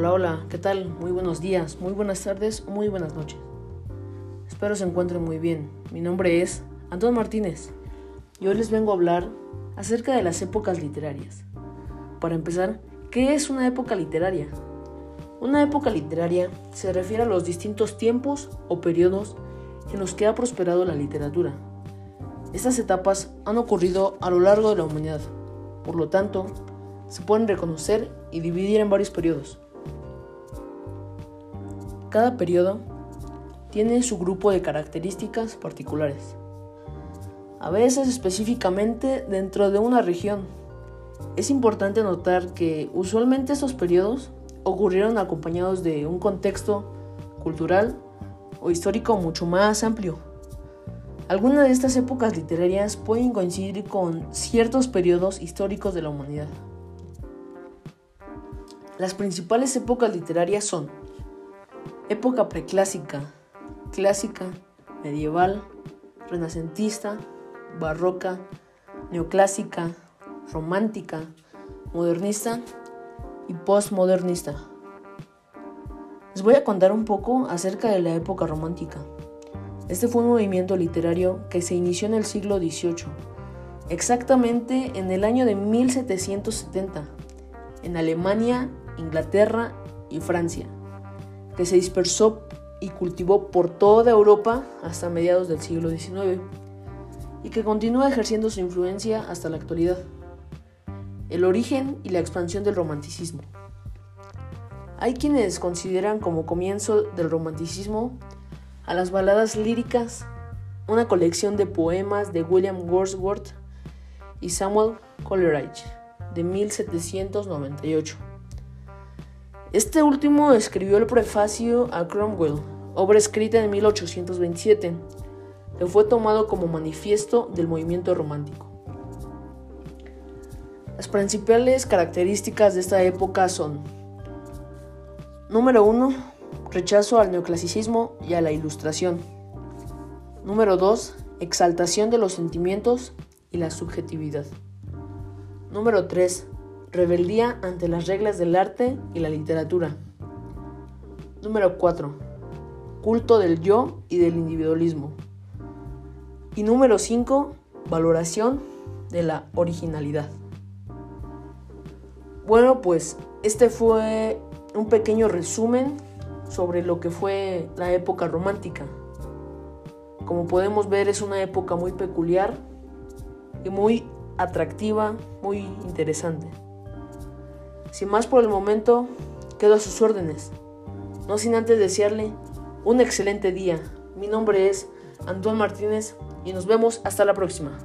Hola, hola, ¿qué tal? Muy buenos días, muy buenas tardes muy buenas noches. Espero se encuentren muy bien. Mi nombre es Antón Martínez y hoy les vengo a hablar acerca de las épocas literarias. Para empezar, ¿qué es una época literaria? Una época literaria se refiere a los distintos tiempos o periodos en los que ha prosperado la literatura. Estas etapas han ocurrido a lo largo de la humanidad. Por lo tanto, se pueden reconocer y dividir en varios periodos. Cada periodo tiene su grupo de características particulares, a veces específicamente dentro de una región. Es importante notar que usualmente estos periodos ocurrieron acompañados de un contexto cultural o histórico mucho más amplio. Algunas de estas épocas literarias pueden coincidir con ciertos periodos históricos de la humanidad. Las principales épocas literarias son época preclásica, clásica, medieval, renacentista, barroca, neoclásica, romántica, modernista y postmodernista. Les voy a contar un poco acerca de la época romántica. Este fue un movimiento literario que se inició en el siglo XVIII, exactamente en el año de 1770, en Alemania Inglaterra y Francia, que se dispersó y cultivó por toda Europa hasta mediados del siglo XIX y que continúa ejerciendo su influencia hasta la actualidad. El origen y la expansión del romanticismo. Hay quienes consideran como comienzo del romanticismo a las baladas líricas, una colección de poemas de William Wordsworth y Samuel Coleridge de 1798 este último escribió el prefacio a Cromwell, obra escrita en 1827, que fue tomado como manifiesto del movimiento romántico. Las principales características de esta época son Número 1. Rechazo al neoclasicismo y a la ilustración. Número 2. Exaltación de los sentimientos y la subjetividad. Número 3 Rebeldía ante las reglas del arte y la literatura. Número 4. Culto del yo y del individualismo. Y número 5. Valoración de la originalidad. Bueno, pues este fue un pequeño resumen sobre lo que fue la época romántica. Como podemos ver es una época muy peculiar y muy atractiva, muy interesante. Sin más por el momento, quedo a sus órdenes. No sin antes desearle un excelente día. Mi nombre es Antón Martínez y nos vemos hasta la próxima.